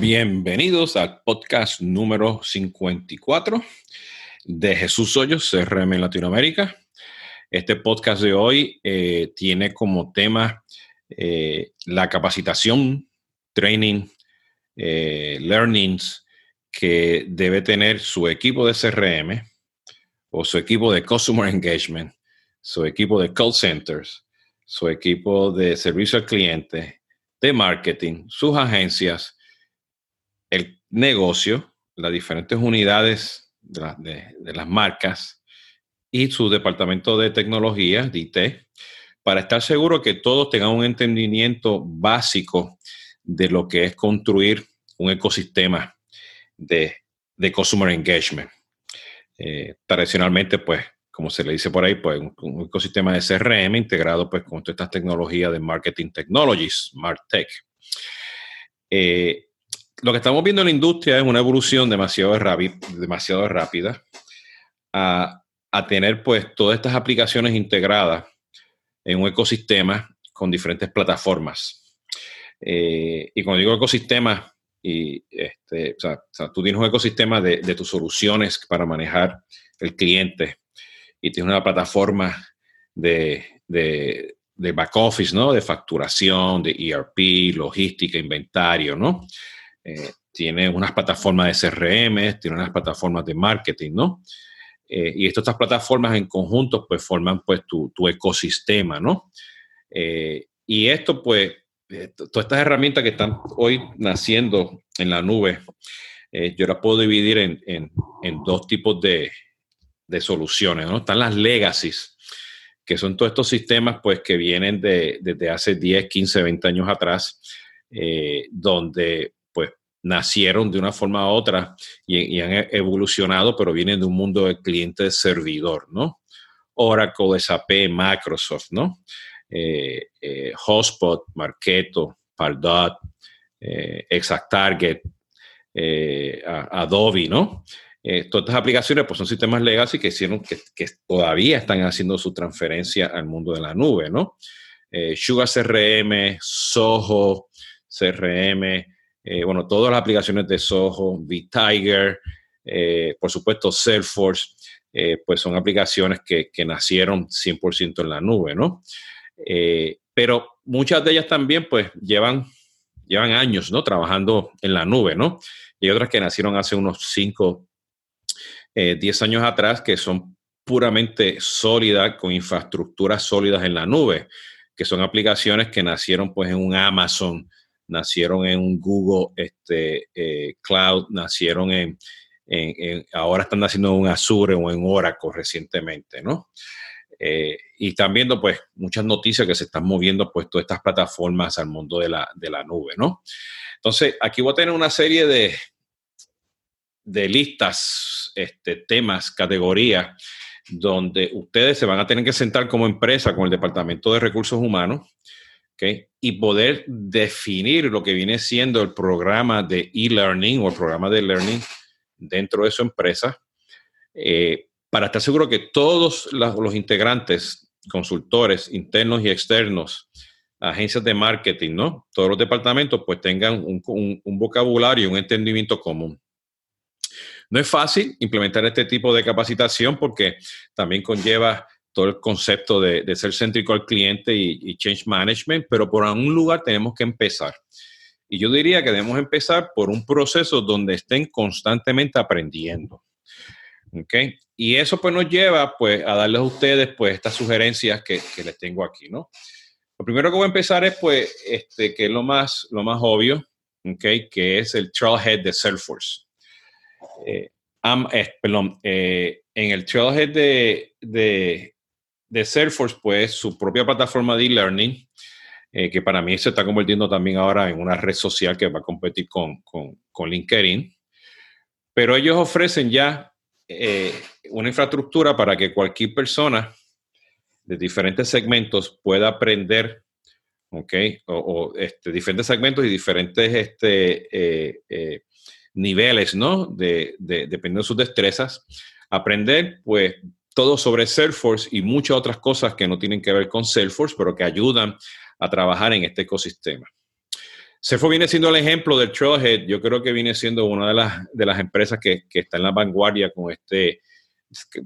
Bienvenidos al podcast número 54 de Jesús Hoyos, CRM en Latinoamérica. Este podcast de hoy eh, tiene como tema eh, la capacitación, training, eh, learnings que debe tener su equipo de CRM o su equipo de Customer Engagement, su equipo de call centers, su equipo de servicio al cliente, de marketing, sus agencias, el negocio, las diferentes unidades de, las marcas y su departamento de tecnología, DT, para estar seguro que todos tengan un entendimiento básico de lo que es construir un ecosistema de, de customer engagement. Eh, tradicionalmente, pues, como se le dice por ahí, pues un, ecosistema de CRM integrado pues con todas estas tecnologías de marketing technologies, MarTech. Eh, lo que estamos viendo en la industria es una evolución demasiado, demasiado rápida a, tener pues todas estas aplicaciones integradas en un ecosistema con diferentes plataformas. Eh, y cuando digo ecosistema, y este, o sea, tú tienes un ecosistema de, tus soluciones para manejar el cliente y tienes una plataforma de, de, de back office, ¿no? De facturación, de ERP, logística, inventario, ¿no? Eh, tiene unas plataformas de CRM, tiene unas plataformas de marketing, ¿no? Eh, y estas plataformas en conjunto pues forman pues tu, ecosistema, ¿no? Eh, y esto pues, todas estas herramientas que están hoy naciendo en la nube, yo las puedo dividir en, dos tipos de, soluciones, ¿no? Están las legacies, que son todos estos sistemas pues que vienen de, desde hace 10, 15, 20 años atrás, donde nacieron de una forma u otra y, han evolucionado, pero vienen de un mundo de cliente servidor, ¿no? Oracle, SAP, Microsoft, ¿no? Eh, eh, Hotspot, Marketo, Pardot, eh, ExactTarget, Adobe, ¿no? todas estas aplicaciones pues, son sistemas legacy que, hicieron, que, que, todavía están haciendo su transferencia al mundo de la nube, ¿no? Sugar CRM, Soho, CRM, eh, bueno, todas las aplicaciones de Soho, VTiger, eh, por supuesto Salesforce, eh, pues son aplicaciones que, nacieron 100% en la nube, ¿no? pero muchas de ellas también, pues, llevan, llevan años, ¿no? Trabajando en la nube, ¿no? Y otras que nacieron hace unos 5, 10 años atrás, que son puramente sólidas, con infraestructuras sólidas en la nube, que son aplicaciones que nacieron, pues, en un Amazon, nacieron en un Google este, eh, Cloud, nacieron en, ahora están naciendo en Azure o en Oracle recientemente, ¿no? Eh, y están viendo pues muchas noticias que se están moviendo pues todas estas plataformas al mundo de la, nube, ¿no? Entonces, aquí voy a tener una serie de, de listas, este, temas, categorías, donde ustedes se van a tener que sentar como empresa con el Departamento de Recursos Humanos y poder definir lo que viene siendo el programa de e-learning o el programa de learning dentro de su empresa, eh, para estar seguro que todos los, integrantes, consultores internos y externos, agencias de marketing, ¿no? Todos los departamentos pues tengan un, un vocabulario, un entendimiento común. No es fácil implementar este tipo de capacitación porque también conlleva todo el concepto de, ser céntrico al cliente y, change management, pero por algún lugar tenemos que empezar. Y yo diría que debemos empezar por un proceso donde estén constantemente aprendiendo. ¿Ok? Y eso pues nos lleva pues a darles a ustedes pues estas sugerencias que, les tengo aquí, ¿no? Lo primero que voy a empezar es pues este, que es lo más, lo más obvio, ¿ok? Que es el Trailhead de Salesforce. Eh, eh, perdón, eh, en el Trailhead de, de, de Salesforce, pues su propia plataforma de e-learning, eh, que para mí se está convirtiendo también ahora en una red social que va a competir con, con, LinkedIn. Pero ellos ofrecen ya eh, una infraestructura para que cualquier persona de diferentes segmentos pueda aprender, ¿ok? O, este, diferentes segmentos y diferentes este, eh, niveles, ¿no? De, de, dependiendo de sus destrezas, aprender, pues, todo sobre Salesforce y muchas otras cosas que no tienen que ver con Salesforce, pero que ayudan a trabajar en este ecosistema. Serfo viene siendo el ejemplo del Trailhead. Yo creo que viene siendo una de las, de las empresas que, que está en la vanguardia con este,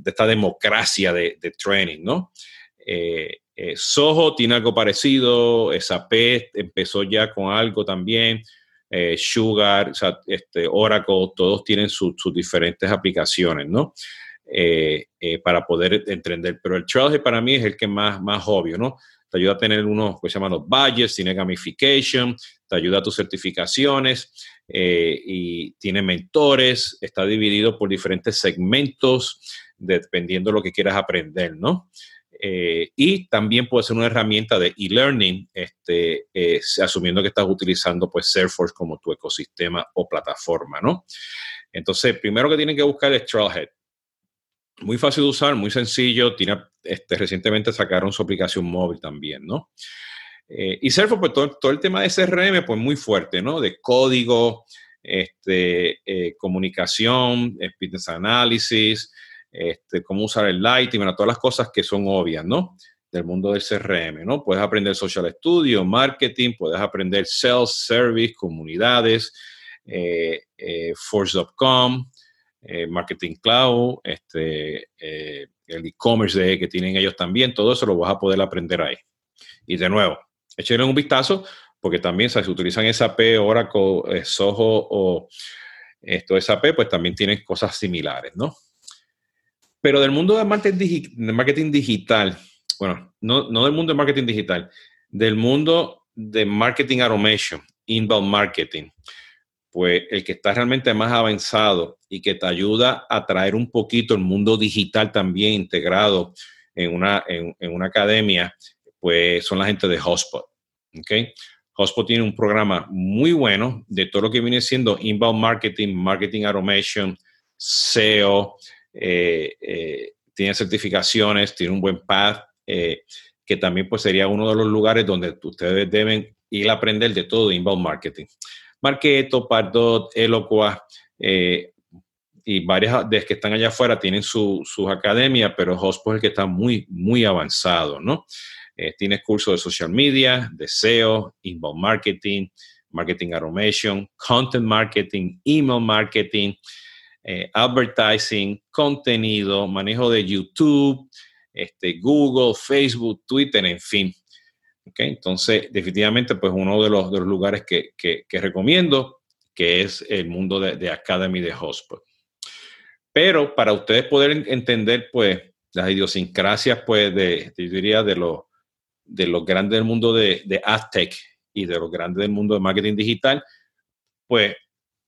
esta democracia de, training, ¿no? Eh, eh, Soho tiene algo parecido, SAP empezó ya con algo también, eh, Sugar, este, Oracle, todos tienen sus diferentes aplicaciones, ¿no? Para poder entender. Pero el Trailhead para mí es el que más, más obvio, ¿no? Te ayuda a tener unos que se llaman los budgets, tiene gamification, te ayuda a tus certificaciones y tiene mentores, está dividido por diferentes segmentos, dependiendo de lo que quieras aprender, ¿no? Eh, y también puede ser una herramienta de e-learning, este, eh, asumiendo que estás utilizando pues Salesforce como tu ecosistema o plataforma, ¿no? Entonces, primero que tienen que buscar es Trailhead. Muy fácil de usar, muy sencillo. Tiene, este, recientemente sacaron su aplicación móvil también, ¿no? Eh, y Salesforce, pues todo, el tema de CRM, pues muy fuerte, ¿no? De código, este, comunicación, business analysis, este, cómo usar el Lighting, todas las cosas que son obvias, ¿no? Del mundo del CRM, ¿no? Puedes aprender Social Studio, Marketing, puedes aprender Sales, Service, Comunidades, eh, eh, Force.com, eh, Marketing Cloud, este, el e-commerce que tienen ellos también, todo eso lo vas a poder aprender ahí. Y de nuevo, échenle un vistazo, porque también si se utilizan SAP, Oracle, Soho o esto SAP, pues también tienen cosas similares, ¿no? Pero del mundo de marketing, digital, bueno, no, no, del mundo de marketing digital, del mundo de marketing automation, inbound marketing, pues el que está realmente más avanzado y que te ayuda a traer un poquito el mundo digital también integrado en una, en, una academia, pues son la gente de Hotspot. Hotspot tiene un programa muy bueno de todo lo que viene siendo inbound marketing, marketing automation, SEO, eh, eh, tiene certificaciones, tiene un buen path, eh, que también pues sería uno de los lugares donde ustedes deben ir a aprender de todo de inbound marketing. Marketo, Pardot, Eloqua y varias de que están allá afuera tienen sus academias, pero Hotspot es el que está muy, muy avanzado, ¿no? tienes cursos de social media, de SEO, inbound marketing, marketing automation, content marketing, email marketing, eh, advertising, contenido, manejo de YouTube, este, Google, Facebook, Twitter, en fin. Okay, entonces, definitivamente, pues uno de los, lugares que, recomiendo, que es el mundo de, Academy de Hotspot. Pero para ustedes poder entender, pues, las idiosincrasias, pues, de, diría, de los de los grandes del mundo de, de y de los grandes del mundo de marketing digital, pues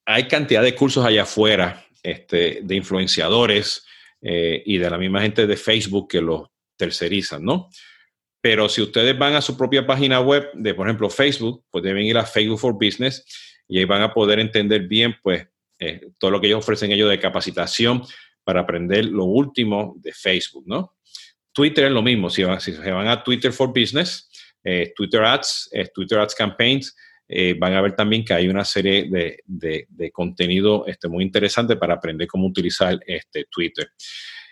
hay cantidad de cursos allá afuera este, de influenciadores eh, y de la misma gente de Facebook que los tercerizan, ¿no? Pero si ustedes van a su propia página web de, por ejemplo, Facebook, pues deben ir a Facebook for Business y ahí van a poder entender bien, pues, eh, todo lo que ellos ofrecen ellos de capacitación para aprender lo último de Facebook, ¿no? Twitter es lo mismo, si, se van a Twitter for Business, eh, Twitter Ads, Twitter Ads Campaigns, eh, van a ver también que hay una serie de, contenido este, muy interesante para aprender cómo utilizar este, Twitter.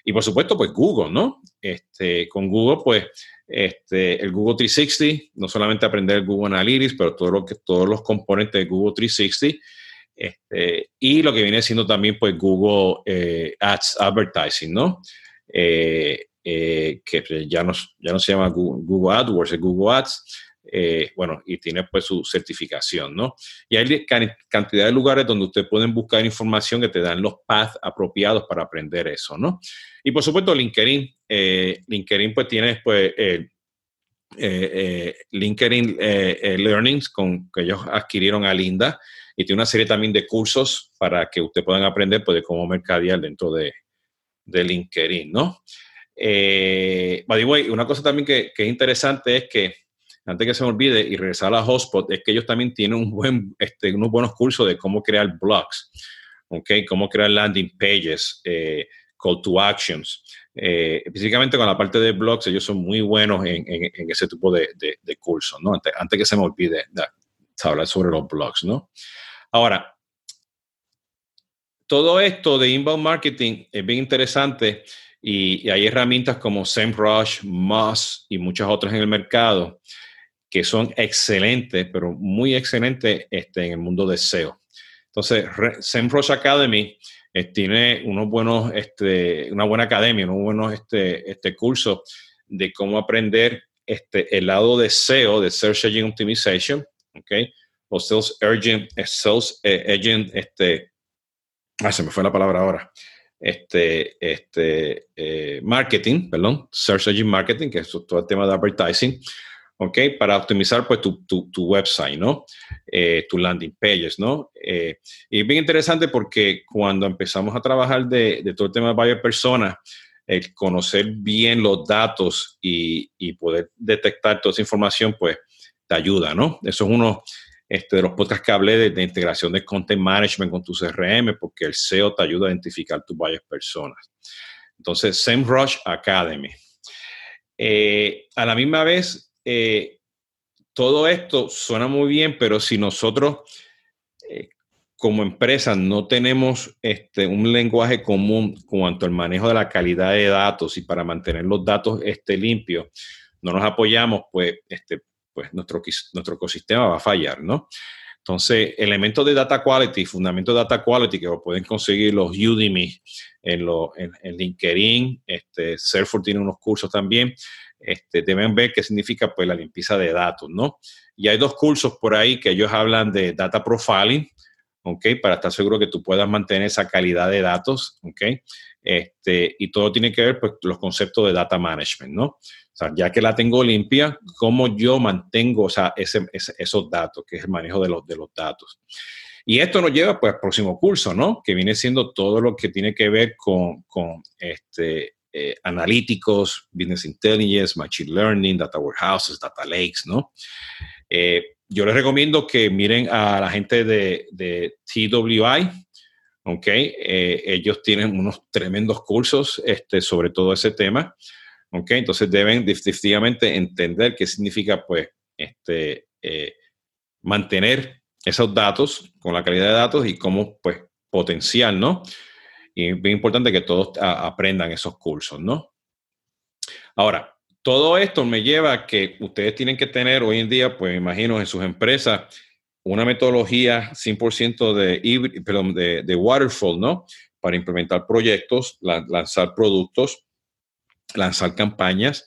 Y por supuesto, pues Google, ¿no? Este, con Google, pues este, el Google 360, no solamente aprender el Google Analytics, pero todo lo que, todos los componentes de Google 360. Este, y lo que viene siendo también, pues, Google eh, Ads Advertising, ¿no? Eh, que ya no, ya no se llama Google, Google AdWords, es Google Ads. Eh, bueno, y tiene pues su certificación, ¿no? Y hay cantidad de lugares donde ustedes pueden buscar información que te dan los paths apropiados para aprender eso, ¿no? Y por supuesto LinkedIn, eh, LinkedIn pues tiene pues eh, LinkedIn Learnings con, que ellos adquirieron a Linda y tiene una serie también de cursos para que ustedes puedan aprender pues de cómo mercadear dentro de, de LinkedIn, ¿no? by the way, una cosa también que, que es interesante es que antes que se me olvide y regresar a Hotspot, es que ellos también tienen un buen, este, unos buenos cursos de cómo crear blogs, ¿okay? cómo crear landing pages, eh, call to actions. Eh, específicamente con la parte de blogs, ellos son muy buenos en, ese tipo de, cursos. Antes, que se me olvide de, hablar sobre los blogs, ¿no? Ahora, todo esto de inbound marketing es bien interesante y, y hay herramientas como SEMrush, Moz y muchas otras en el mercado que son excelentes, pero muy excelentes este, en el mundo de SEO. Entonces, SEMrush Academy eh, tiene unos buenos, este, una buena academia, unos buenos este, este cursos de cómo aprender este, el lado de SEO, de Search Engine Optimization, ¿ok? O Sales Agent, eh, Sales eh, este, ah, se me fue la palabra ahora, este, este, marketing, perdón, Search Engine Marketing, que es todo el tema de advertising, ¿ok? Para optimizar pues tu, tu, website, ¿no? Eh, tu landing pages, ¿no? Eh, y es bien interesante porque cuando empezamos a trabajar de, todo el tema de varias personas, el conocer bien los datos y, y, poder detectar toda esa información, pues te ayuda, ¿no? Eso es uno este, de los podcasts que hablé de, de, integración de content management con tu CRM, porque el SEO te ayuda a identificar tus varias personas. Entonces, SEMrush Academy. Eh, a la misma vez, eh, todo esto suena muy bien, pero si nosotros eh, como empresa no tenemos este, un lenguaje común cuanto al manejo de la calidad de datos y para mantener los datos este, limpios, no nos apoyamos, pues, este, pues nuestro, nuestro ecosistema va a fallar, ¿no? Entonces, elementos de data quality, fundamentos de data quality que pueden conseguir los Udemy en, lo, en LinkedIn, este, Salesforce tiene unos cursos también, este, deben ver qué significa pues la limpieza de datos, ¿no? Y hay dos cursos por ahí que ellos hablan de data profiling, ¿ok? Para estar seguro que tú puedas mantener esa calidad de datos, ¿ok? Este, y todo tiene que ver pues los conceptos de data management, ¿no? O sea, ya que la tengo limpia, ¿cómo yo mantengo o sea, ese, esos datos, que es el manejo de los, de los datos? Y esto nos lleva pues al próximo curso, ¿no? Que viene siendo todo lo que tiene que ver con, con este, eh, analíticos, business intelligence, machine learning, data warehouses, data lakes, ¿no? Eh, yo les recomiendo que miren a la gente de, TWI, ¿ok? Eh, ellos tienen unos tremendos cursos este, sobre todo ese tema, ¿ok? Entonces deben definitivamente entender qué significa, pues, este, mantener esos datos con la calidad de datos y cómo, pues, potencial, ¿no? Y es bien importante que todos aprendan esos cursos, ¿no? Ahora, todo esto me lleva a que ustedes tienen que tener hoy en día, pues me imagino, en sus empresas, una metodología 100% de, perdón, de, de, waterfall, ¿no? Para implementar proyectos, lanzar productos, lanzar campañas,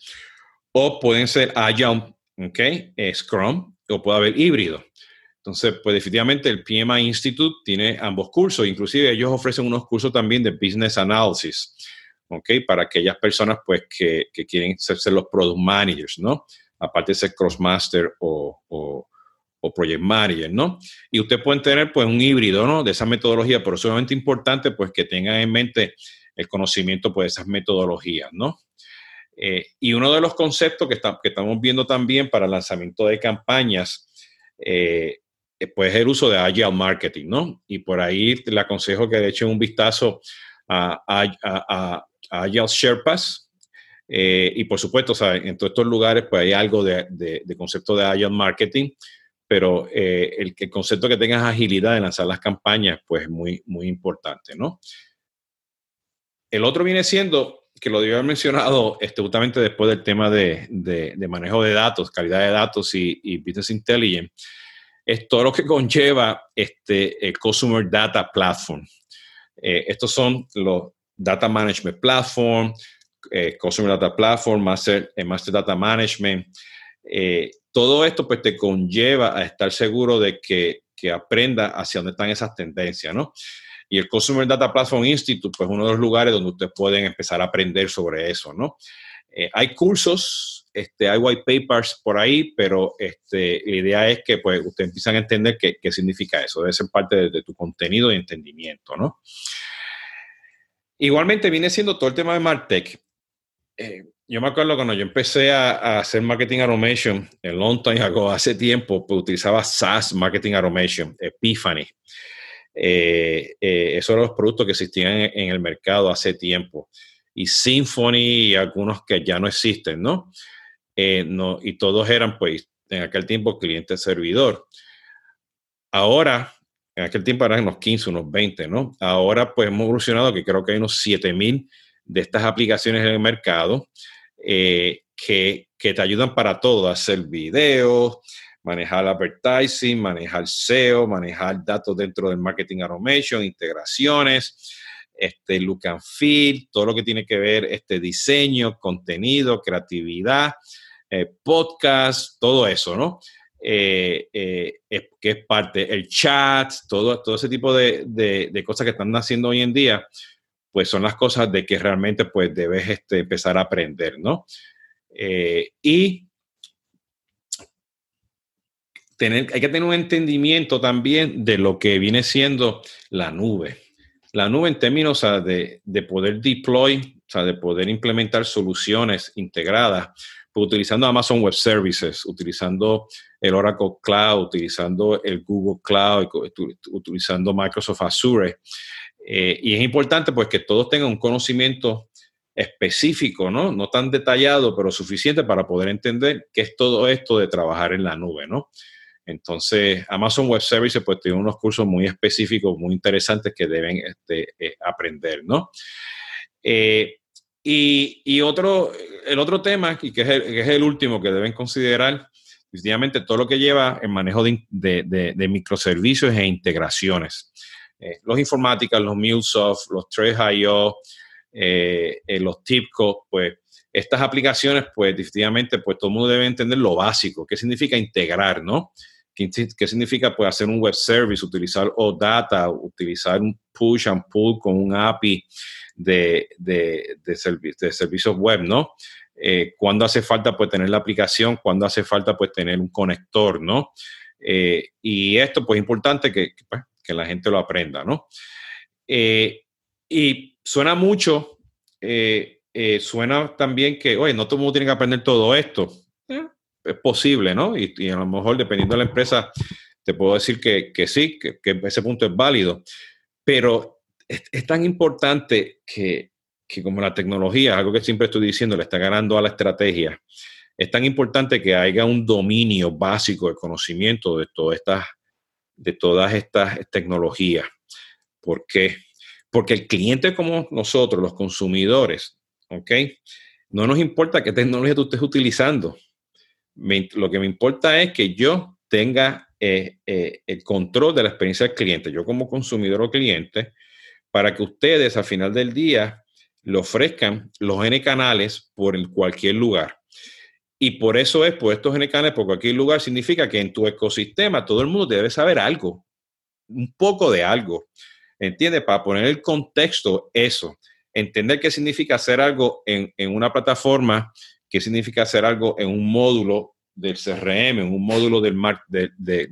o pueden ser Agile, ¿ok? Scrum, o puede haber híbrido. Entonces, pues definitivamente el PMI Institute tiene ambos cursos, inclusive ellos ofrecen unos cursos también de Business Analysis, ¿ok? Para aquellas personas pues que, que quieren ser, los Product Managers, ¿no? Aparte de ser Crossmaster o, o, o, Project Manager, ¿no? Y usted puede tener pues un híbrido, ¿no? De esa metodología, pero es sumamente importante pues que tengan en mente el conocimiento pues de esas metodologías, ¿no? Eh, y uno de los conceptos que, está, que, estamos viendo también para el lanzamiento de campañas eh, pues el uso de Agile Marketing, ¿no? Y por ahí le aconsejo que le echen un vistazo a, Agile Sherpas. Eh, y por supuesto, en todos estos lugares pues hay algo de, concepto de Agile Marketing, pero eh, el, concepto que tengas agilidad de lanzar las campañas, pues es muy, muy importante, ¿no? El otro viene siendo, que lo debía haber mencionado este, justamente después del tema de, de, manejo de datos, calidad de datos y Business Intelligence, es todo lo que conlleva este el Customer Data Platform. Eh, estos son los Data Management Platform, eh, Customer Data Platform, Master, eh, Master Data Management. todo esto pues te conlleva a estar seguro de que, que aprenda hacia dónde están esas tendencias, ¿no? Y el Customer Data Platform Institute, pues uno de los lugares donde ustedes pueden empezar a aprender sobre eso, ¿no? hay cursos este, hay white papers por ahí, pero este, la idea es que pues, ustedes empiezan a entender qué, significa eso. Debe ser parte de, tu contenido y entendimiento, ¿no? Igualmente viene siendo todo el tema de Martech. Eh, yo me acuerdo cuando yo empecé a, hacer marketing automation en long time ago, hace tiempo, pues, utilizaba SaaS Marketing Automation, Epiphany. Eh, eh, esos eran los productos que existían en, en, el mercado hace tiempo. Y Symphony y algunos que ya no existen, ¿no? Eh, no, y todos eran, pues, en aquel tiempo cliente-servidor. Ahora, en aquel tiempo eran unos 15, unos 20, ¿no? Ahora, pues, hemos evolucionado que creo que hay unos 7000 de estas aplicaciones en el mercado eh, que que te ayudan para todo, hacer videos, manejar advertising, manejar SEO, manejar datos dentro del marketing automation, integraciones, este look and feel, todo lo que tiene que ver este diseño, contenido, creatividad, eh, podcast, todo eso, ¿no? Eh, eh, que es parte, el chat, todo, todo ese tipo de, de, cosas que están haciendo hoy en día, pues son las cosas de que realmente pues debes este, empezar a aprender, ¿no? y tener, hay que tener un entendimiento también de lo que viene siendo la nube. La nube en términos de, de, poder deploy, o sea, de poder implementar soluciones integradas, utilizando Amazon Web Services, utilizando el Oracle Cloud, utilizando el Google Cloud, utilizando Microsoft Azure. Eh, y es importante pues que todos tengan un conocimiento específico, ¿no? No tan detallado, pero suficiente para poder entender qué es todo esto de trabajar en la nube, ¿no? Entonces, Amazon Web Services pues tiene unos cursos muy específicos, muy interesantes que deben este, eh, aprender, ¿no? Eh, y, otro, el otro tema, y que es el, último que deben considerar, definitivamente todo lo que lleva el manejo de, microservicios e integraciones. Eh, los informáticas, los MuleSoft, los 3IO, los TIPCO, pues estas aplicaciones, pues definitivamente, pues todo el mundo debe entender lo básico, qué significa integrar, ¿no? ¿Qué, significa pues, hacer un web service, utilizar OData, utilizar un push and pull con un API de, de, de, servicios web, ¿no? Eh, cuando hace falta pues tener la aplicación, cuando hace falta pues tener un conector, ¿no? Eh, y esto pues es importante que, pues, que, la gente lo aprenda, ¿no? Eh, y suena mucho, suena también que, oye, no todo el mundo tiene que aprender todo esto es posible, ¿no? Y, a lo mejor, dependiendo de la empresa, te puedo decir que, sí, que, ese punto es válido. Pero es, tan importante que, como la tecnología, algo que siempre estoy diciendo, le está ganando a la estrategia, es tan importante que haya un dominio básico de conocimiento de todas estas, de todas estas tecnologías. ¿Por qué? Porque el cliente como nosotros, los consumidores, ¿ok? No nos importa qué tecnología tú estés utilizando lo que me importa es que yo tenga eh, eh, el control de la experiencia del cliente, yo como consumidor o cliente, para que ustedes al final del día le ofrezcan los N canales por cualquier lugar. Y por eso es, por estos N canales por cualquier lugar, significa que en tu ecosistema todo el mundo debe saber algo, un poco de algo. ¿Entiendes? Para poner el contexto, eso. Entender qué significa hacer algo en, en una plataforma qué significa hacer algo en un módulo del CRM, en un módulo de,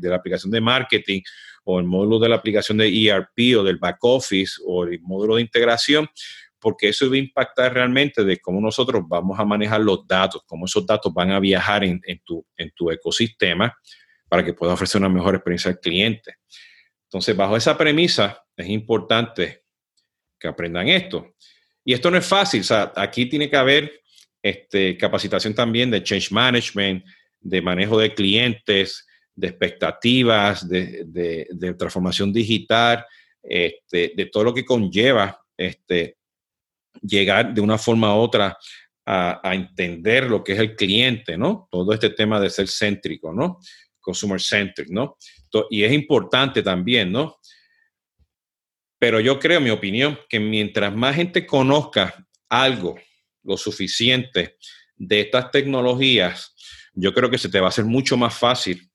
la aplicación de marketing o el módulo de la aplicación de ERP o del back office o el módulo de integración, porque eso va a impactar realmente de cómo nosotros vamos a manejar los datos, cómo esos datos van a viajar en, tu, en tu ecosistema para que pueda ofrecer una mejor experiencia al cliente. Entonces, bajo esa premisa, es importante que aprendan esto. Y esto no es fácil, o sea, aquí tiene que haber este, capacitación también de change management, de manejo de clientes, de expectativas, de, transformación digital, este, de todo lo que conlleva este, llegar de una forma u otra a, entender lo que es el cliente, ¿no? Todo este tema de ser céntrico, ¿no? Consumer centric, ¿no? Y es importante también, ¿no? Pero yo creo, mi opinión, que mientras más gente conozca algo lo suficiente de estas tecnologías, yo creo que se te va a hacer mucho más fácil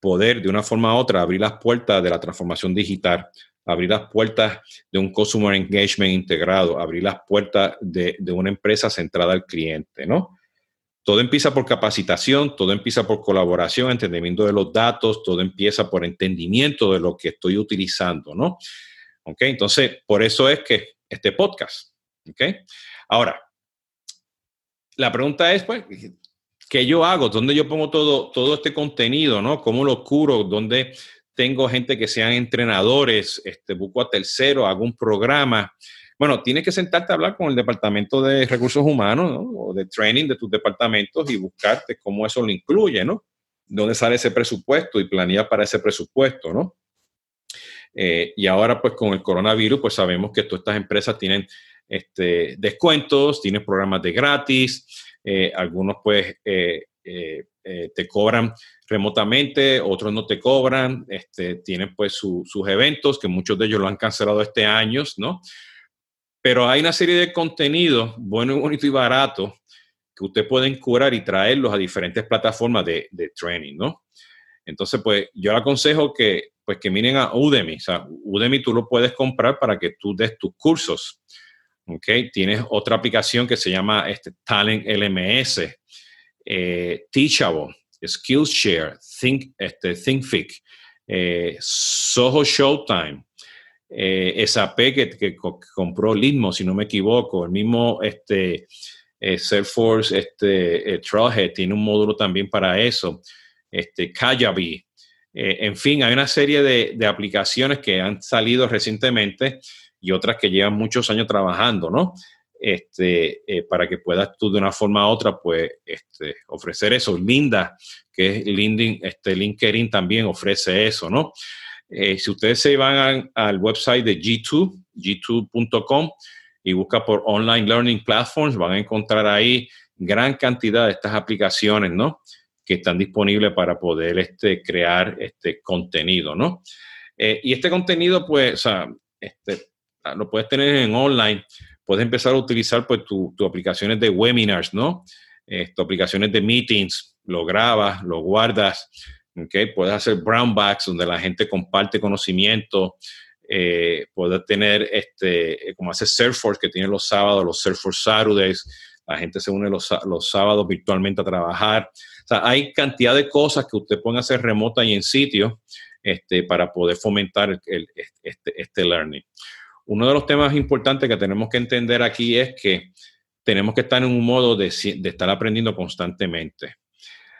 poder de una forma u otra abrir las puertas de la transformación digital, abrir las puertas de un customer engagement integrado, abrir las puertas de, una empresa centrada al cliente, ¿no? Todo empieza por capacitación, todo empieza por colaboración, entendimiento de los datos, todo empieza por entendimiento de lo que estoy utilizando, ¿no? ¿Ok? Entonces, por eso es que este podcast, ¿ok? Ahora, la pregunta es, pues, ¿qué yo hago? ¿Dónde yo pongo todo, todo este contenido? ¿no? ¿Cómo lo curo? ¿Dónde tengo gente que sean entrenadores? Este, busco a tercero, hago un programa. Bueno, tienes que sentarte a hablar con el departamento de recursos humanos ¿no? o de training de tus departamentos y buscarte cómo eso lo incluye, ¿no? ¿Dónde sale ese presupuesto y planear para ese presupuesto, ¿no? Eh, y ahora, pues con el coronavirus, pues sabemos que todas estas empresas tienen este, descuentos, tienes programas de gratis, eh, algunos pues eh, te cobran remotamente, otros no te cobran, este, tienen pues sus eventos, que muchos de ellos lo han cancelado este año, ¿no? Pero hay una serie de contenidos bueno, bonito y barato que usted puede curar y traerlos a diferentes plataformas de, de training, ¿no? Entonces, pues yo le aconsejo que, pues, que miren a Udemy. O sea, Udemy tú lo puedes comprar para que tú des tus cursos. ¿Ok? Tienes otra aplicación que se llama este, Talent LMS, eh, Teachable, Skillshare, Think, este, ThinkFic, eh, Soho Showtime, eh, SAP que, compró Litmo, si no me equivoco, el mismo este, eh, Salesforce este, tiene un módulo también para eso este, Kajabi. Eh, en fin, hay una serie de, aplicaciones que han salido recientemente y otras que llevan muchos años trabajando, ¿no? Este, eh, para que puedas tú de una forma u otra, pues, este, ofrecer eso. Linda, que es LinkedIn, este, LinkedIn también ofrece eso, ¿no? Eh, si ustedes se van al website de G2, g2.com, y busca por Online Learning Platforms, van a encontrar ahí gran cantidad de estas aplicaciones, ¿no? Que están disponibles para poder este, crear este contenido, ¿no? Eh, y este contenido, pues, o sea, este, ah, lo puedes tener en online, puedes empezar a utilizar, pues, tus aplicaciones de webinars, ¿no? Tus aplicaciones de meetings, lo grabas, lo guardas, ¿ok? Puedes hacer brownbacks donde la gente comparte conocimiento, eh, puedes tener, este, como hace Salesforce, que tiene los sábados, los Salesforce Saturdays, la gente se une los, los sábados virtualmente a trabajar. O sea, hay cantidad de cosas que usted puede hacer remota y en sitio este, para poder fomentar este, este learning. Uno de los temas importantes que tenemos que entender aquí es que tenemos que estar en un modo de, de estar aprendiendo constantemente.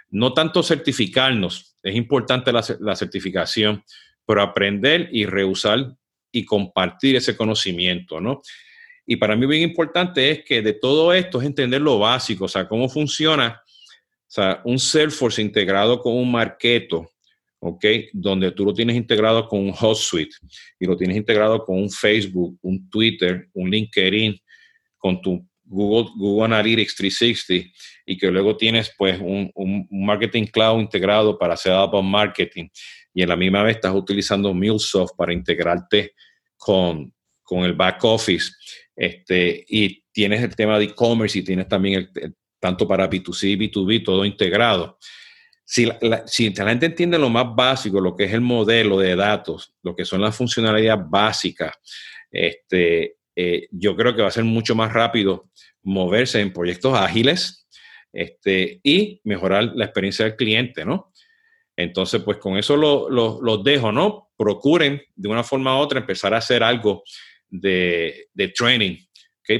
No tanto certificarnos, es importante la, la certificación, pero aprender y reusar y compartir ese conocimiento, ¿no? Y para mí bien importante es que de todo esto es entender lo básico, o sea, cómo funciona o sea, un Salesforce integrado con un Marketo, ¿ok? Donde tú lo tienes integrado con un HotSuite y lo tienes integrado con un Facebook, un Twitter, un LinkedIn, con tu Google, Google Analytics 360 y que luego tienes pues un, Marketing Cloud integrado para hacer outbound marketing y en la misma vez estás utilizando MuleSoft para integrarte con, con el back office este, y tienes el tema de e-commerce y tienes también el, tanto para B2C y B2B, todo integrado. Si la, si gente entiende lo más básico, lo que es el modelo de datos, lo que son las funcionalidades básicas, este, eh, yo creo que va a ser mucho más rápido moverse en proyectos ágiles este, y mejorar la experiencia del cliente, ¿no? Entonces, pues con eso los lo, dejo, ¿no? Procuren de una forma u otra empezar a hacer algo de, de training,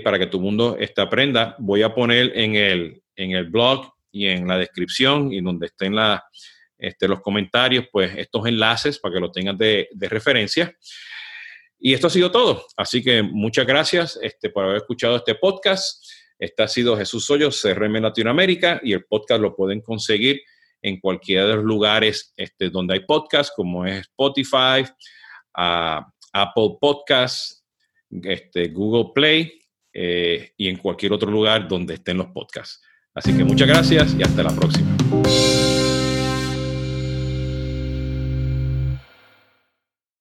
para que tu mundo este, aprenda, voy a poner en el, en el blog y en la descripción y donde estén la, este, los comentarios, pues estos enlaces para que lo tengan de, de, referencia. Y esto ha sido todo. Así que muchas gracias este, por haber escuchado este podcast. Este ha sido Jesús Hoyos, CRM Latinoamérica, y el podcast lo pueden conseguir en cualquiera de los lugares este, donde hay podcast, como es Spotify, uh, Apple Podcasts, este, Google Play eh, y en cualquier otro lugar donde estén los podcasts. Así que muchas gracias y hasta la próxima.